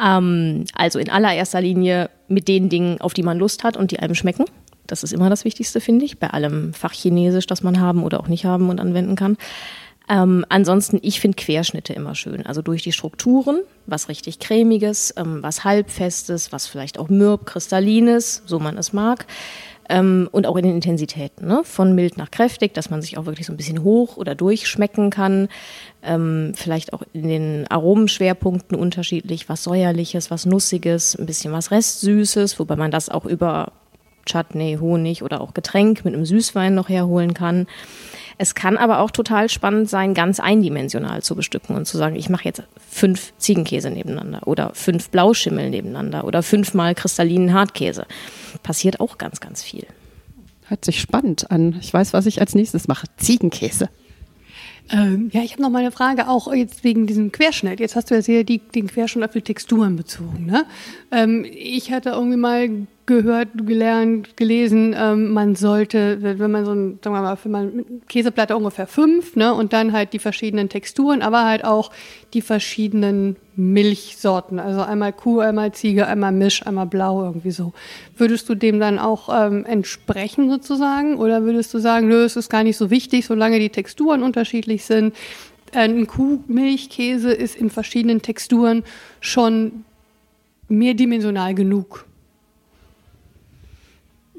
S4: Ähm, also in allererster Linie mit den Dingen, auf die man Lust hat und die einem schmecken. Das ist immer das Wichtigste, finde ich, bei allem Fachchinesisch, das man haben oder auch nicht haben und anwenden kann. Ähm, ansonsten, ich finde Querschnitte immer schön. Also durch die Strukturen, was richtig cremiges, ähm, was halbfestes, was vielleicht auch mürb, kristallines, so man es mag. Ähm, und auch in den Intensitäten, ne? von mild nach kräftig, dass man sich auch wirklich so ein bisschen hoch oder durchschmecken kann. Ähm, vielleicht auch in den Aromenschwerpunkten unterschiedlich, was säuerliches, was nussiges, ein bisschen was restsüßes, wobei man das auch über Chutney, Honig oder auch Getränk mit einem Süßwein noch herholen kann. Es kann aber auch total spannend sein, ganz eindimensional zu bestücken und zu sagen, ich mache jetzt fünf Ziegenkäse nebeneinander oder fünf Blauschimmel nebeneinander oder fünfmal kristallinen Hartkäse. Passiert auch ganz, ganz viel.
S1: Hört sich spannend an. Ich weiß, was ich als nächstes mache. Ziegenkäse.
S3: Ähm, ja, ich habe noch mal eine Frage, auch jetzt wegen diesem Querschnitt. Jetzt hast du ja sehr die, den Querschnitt auf die Texturen bezogen. Ne? Ähm, ich hatte irgendwie mal gehört, gelernt, gelesen, ähm, man sollte, wenn man so ein, sagen wir mal, wenn man Käseplatte ungefähr fünf, ne, und dann halt die verschiedenen Texturen, aber halt auch die verschiedenen Milchsorten, also einmal Kuh, einmal Ziege, einmal Misch, einmal Blau, irgendwie so. Würdest du dem dann auch ähm, entsprechen sozusagen, oder würdest du sagen, nö, es ist gar nicht so wichtig, solange die Texturen unterschiedlich sind? Ein Kuhmilchkäse ist in verschiedenen Texturen schon mehrdimensional genug.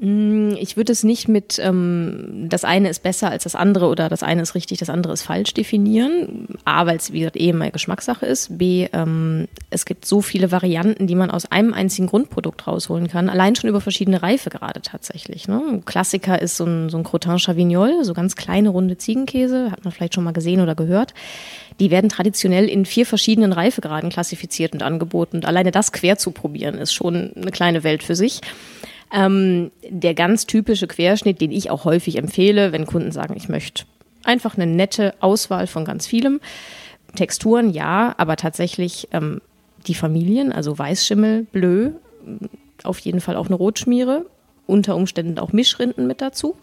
S4: Mm, ich würde es nicht mit, ähm, das eine ist besser als das andere oder das eine ist richtig, das andere ist falsch definieren. A, weil es, wie gesagt, eh mal Geschmackssache ist. B, ähm, es gibt so viele Varianten, die man aus einem einzigen Grundprodukt rausholen kann. Allein schon über verschiedene Reifegrade tatsächlich. Ne? Klassiker ist so ein, so ein Crotin Chavignol, so ganz kleine runde Ziegenkäse, hat man vielleicht schon mal gesehen oder gehört. Die werden traditionell in vier verschiedenen Reifegraden klassifiziert und angeboten. Und alleine das quer zu probieren, ist schon eine kleine Welt für sich. Ähm, der ganz typische Querschnitt, den ich auch häufig empfehle, wenn Kunden sagen, ich möchte einfach eine nette Auswahl von ganz vielem. Texturen ja, aber tatsächlich ähm, die Familien, also Weißschimmel, Bleu, auf jeden Fall auch eine Rotschmiere, unter Umständen auch Mischrinden mit dazu.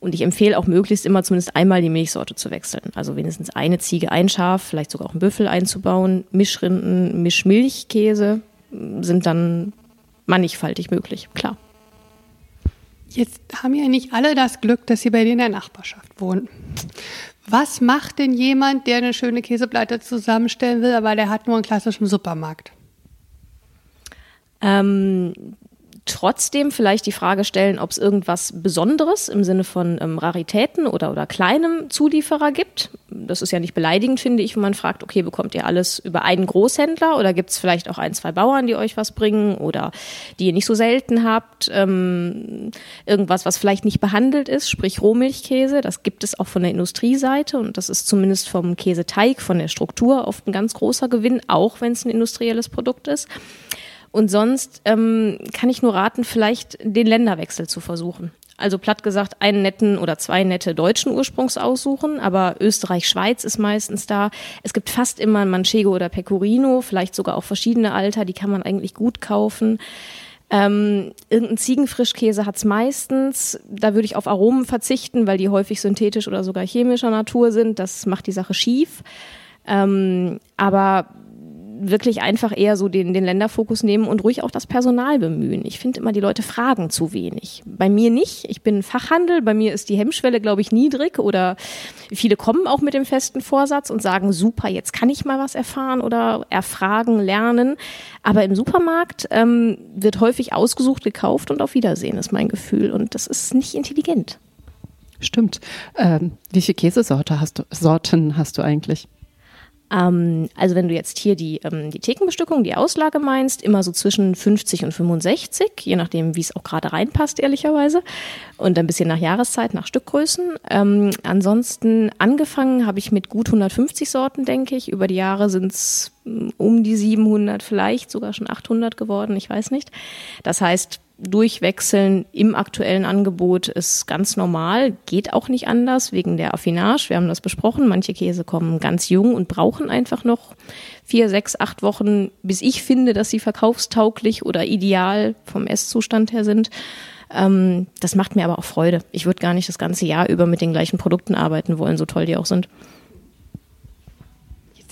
S4: Und ich empfehle auch möglichst immer zumindest einmal die Milchsorte zu wechseln. Also wenigstens eine Ziege, ein Schaf, vielleicht sogar auch einen Büffel einzubauen. Mischrinden, Mischmilchkäse sind dann mannigfaltig möglich, klar.
S3: Jetzt haben ja nicht alle das Glück, dass sie bei dir in der Nachbarschaft wohnen. Was macht denn jemand, der eine schöne Käseplatte zusammenstellen will, aber der hat nur einen klassischen Supermarkt?
S4: Ähm, trotzdem vielleicht die Frage stellen, ob es irgendwas Besonderes im Sinne von ähm, Raritäten oder, oder kleinem Zulieferer gibt. Das ist ja nicht beleidigend, finde ich, wenn man fragt, okay, bekommt ihr alles über einen Großhändler oder gibt es vielleicht auch ein, zwei Bauern, die euch was bringen oder die ihr nicht so selten habt. Ähm, irgendwas, was vielleicht nicht behandelt ist, sprich Rohmilchkäse, das gibt es auch von der Industrieseite und das ist zumindest vom Käseteig, von der Struktur oft ein ganz großer Gewinn, auch wenn es ein industrielles Produkt ist. Und sonst ähm, kann ich nur raten, vielleicht den Länderwechsel zu versuchen. Also platt gesagt, einen netten oder zwei nette deutschen Ursprungs aussuchen, aber Österreich-Schweiz ist meistens da. Es gibt fast immer ein Manchego oder Pecorino, vielleicht sogar auch verschiedene Alter, die kann man eigentlich gut kaufen. Ähm, irgendein Ziegenfrischkäse hat's meistens. Da würde ich auf Aromen verzichten, weil die häufig synthetisch oder sogar chemischer Natur sind. Das macht die Sache schief. Ähm, aber wirklich einfach eher so den, den Länderfokus nehmen und ruhig auch das Personal bemühen. Ich finde immer, die Leute fragen zu wenig. Bei mir nicht. Ich bin Fachhandel. Bei mir ist die Hemmschwelle, glaube ich, niedrig oder viele kommen auch mit dem festen Vorsatz und sagen, super, jetzt kann ich mal was erfahren oder erfragen, lernen. Aber im Supermarkt ähm, wird häufig ausgesucht, gekauft und auf Wiedersehen ist mein Gefühl. Und das ist nicht intelligent.
S1: Stimmt. Ähm, wie viele Käsesorte hast du, Sorten hast du eigentlich?
S4: Ähm, also wenn du jetzt hier die, ähm, die Thekenbestückung, die Auslage meinst, immer so zwischen 50 und 65, je nachdem, wie es auch gerade reinpasst, ehrlicherweise. Und ein bisschen nach Jahreszeit, nach Stückgrößen. Ähm, ansonsten angefangen habe ich mit gut 150 Sorten, denke ich. Über die Jahre sind es mm, um die 700, vielleicht sogar schon 800 geworden, ich weiß nicht. Das heißt, durchwechseln im aktuellen Angebot ist ganz normal, geht auch nicht anders wegen der Affinage. Wir haben das besprochen. Manche Käse kommen ganz jung und brauchen einfach noch vier, sechs, acht Wochen, bis ich finde, dass sie verkaufstauglich oder ideal vom Esszustand her sind. Ähm, das macht mir aber auch Freude. Ich würde gar nicht das ganze Jahr über mit den gleichen Produkten arbeiten wollen, so toll die auch sind.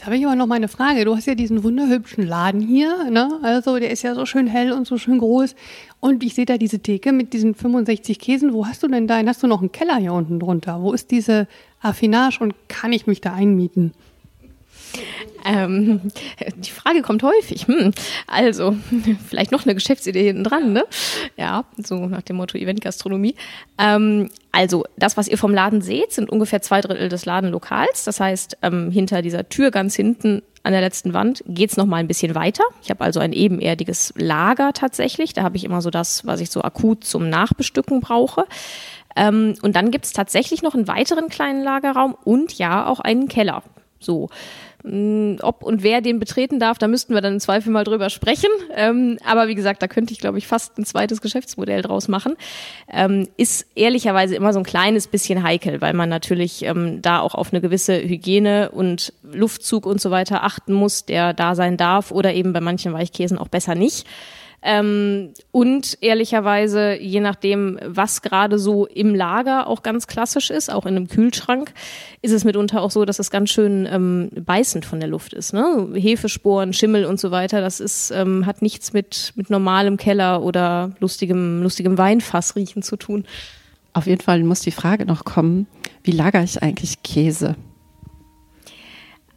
S3: Jetzt habe ich aber noch mal eine Frage. Du hast ja diesen wunderhübschen Laden hier, ne? Also der ist ja so schön hell und so schön groß. Und ich sehe da diese Theke mit diesen 65 Käsen. Wo hast du denn da? Hast du noch einen Keller hier unten drunter? Wo ist diese Affinage und kann ich mich da einmieten?
S4: Ähm, die Frage kommt häufig. Hm, also, <laughs> vielleicht noch eine Geschäftsidee hinten dran, ne? Ja, so nach dem Motto Eventgastronomie. Ähm, also, das, was ihr vom Laden seht, sind ungefähr zwei Drittel des Ladenlokals. Das heißt, ähm, hinter dieser Tür ganz hinten an der letzten Wand geht's noch mal ein bisschen weiter. Ich habe also ein ebenerdiges Lager tatsächlich. Da habe ich immer so das, was ich so akut zum Nachbestücken brauche. Ähm, und dann gibt's tatsächlich noch einen weiteren kleinen Lagerraum und ja auch einen Keller. So Ob und wer den betreten darf, da müssten wir dann im Zweifel mal drüber sprechen. Ähm, aber wie gesagt, da könnte ich, glaube ich, fast ein zweites Geschäftsmodell draus machen. Ähm, ist ehrlicherweise immer so ein kleines bisschen heikel, weil man natürlich ähm, da auch auf eine gewisse Hygiene und Luftzug und so weiter achten muss, der da sein darf oder eben bei manchen Weichkäsen auch besser nicht. Ähm, und ehrlicherweise, je nachdem, was gerade so im Lager auch ganz klassisch ist, auch in einem Kühlschrank, ist es mitunter auch so, dass es ganz schön ähm, beißend von der Luft ist. Ne? Hefesporen, Schimmel und so weiter, das ist, ähm, hat nichts mit, mit normalem Keller oder lustigem, lustigem Weinfass riechen zu tun.
S1: Auf jeden Fall muss die Frage noch kommen, wie lagere ich eigentlich Käse?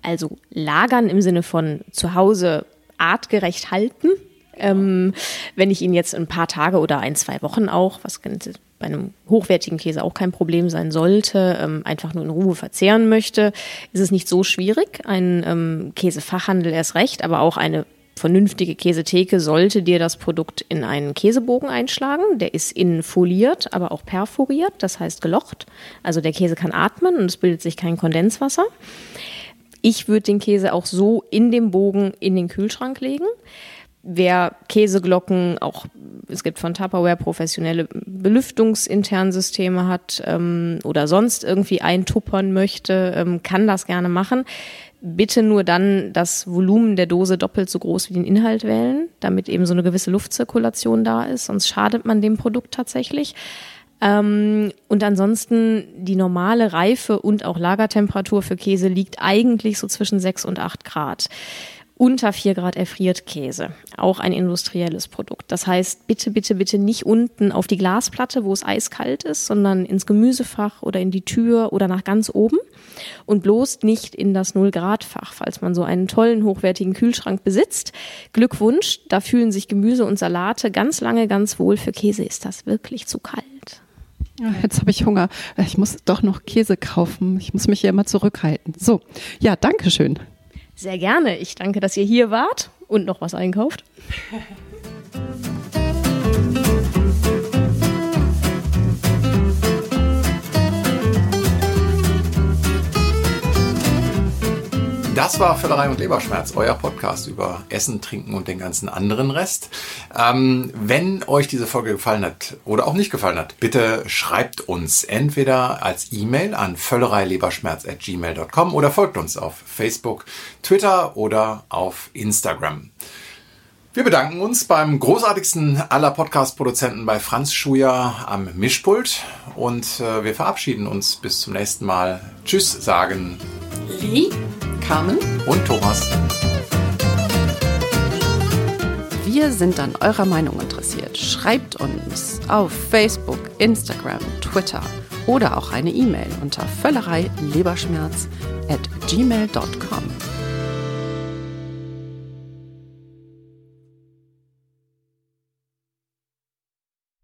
S4: Also lagern im Sinne von zu Hause artgerecht halten. Ähm, wenn ich ihn jetzt ein paar Tage oder ein, zwei Wochen auch, was bei einem hochwertigen Käse auch kein Problem sein sollte, ähm, einfach nur in Ruhe verzehren möchte, ist es nicht so schwierig. Ein ähm, Käsefachhandel erst recht, aber auch eine vernünftige Käsetheke sollte dir das Produkt in einen Käsebogen einschlagen. Der ist innen foliert, aber auch perforiert, das heißt gelocht. Also der Käse kann atmen und es bildet sich kein Kondenswasser. Ich würde den Käse auch so in dem Bogen in den Kühlschrank legen. Wer Käseglocken, auch es gibt von Tupperware professionelle Belüftungsinternsysteme hat ähm, oder sonst irgendwie eintuppern möchte, ähm, kann das gerne machen. Bitte nur dann das Volumen der Dose doppelt so groß wie den Inhalt wählen, damit eben so eine gewisse Luftzirkulation da ist, sonst schadet man dem Produkt tatsächlich. Ähm, und ansonsten die normale Reife und auch Lagertemperatur für Käse liegt eigentlich so zwischen 6 und 8 Grad unter 4 Grad erfriert Käse. Auch ein industrielles Produkt. Das heißt, bitte, bitte, bitte nicht unten auf die Glasplatte, wo es eiskalt ist, sondern ins Gemüsefach oder in die Tür oder nach ganz oben. Und bloß nicht in das 0-Grad-Fach, falls man so einen tollen, hochwertigen Kühlschrank besitzt. Glückwunsch, da fühlen sich Gemüse und Salate ganz lange ganz wohl. Für Käse ist das wirklich zu kalt.
S1: Jetzt habe ich Hunger. Ich muss doch noch Käse kaufen. Ich muss mich hier immer zurückhalten. So, ja, danke schön.
S4: Sehr gerne. Ich danke, dass ihr hier wart und noch was einkauft. <laughs>
S2: Das war Völlerei und Leberschmerz, euer Podcast über Essen, Trinken und den ganzen anderen Rest. Ähm, wenn euch diese Folge gefallen hat oder auch nicht gefallen hat, bitte schreibt uns entweder als E-Mail an völlereileberschmerz.gmail.com oder folgt uns auf Facebook, Twitter oder auf Instagram. Wir bedanken uns beim großartigsten aller Podcast-Produzenten bei Franz Schuyer am Mischpult und äh, wir verabschieden uns bis zum nächsten Mal. Tschüss sagen
S1: Lee, Carmen
S2: und Thomas.
S1: Wir sind an eurer Meinung interessiert. Schreibt uns auf Facebook, Instagram, Twitter oder auch eine E-Mail unter völlerei leberschmerz at gmail.com.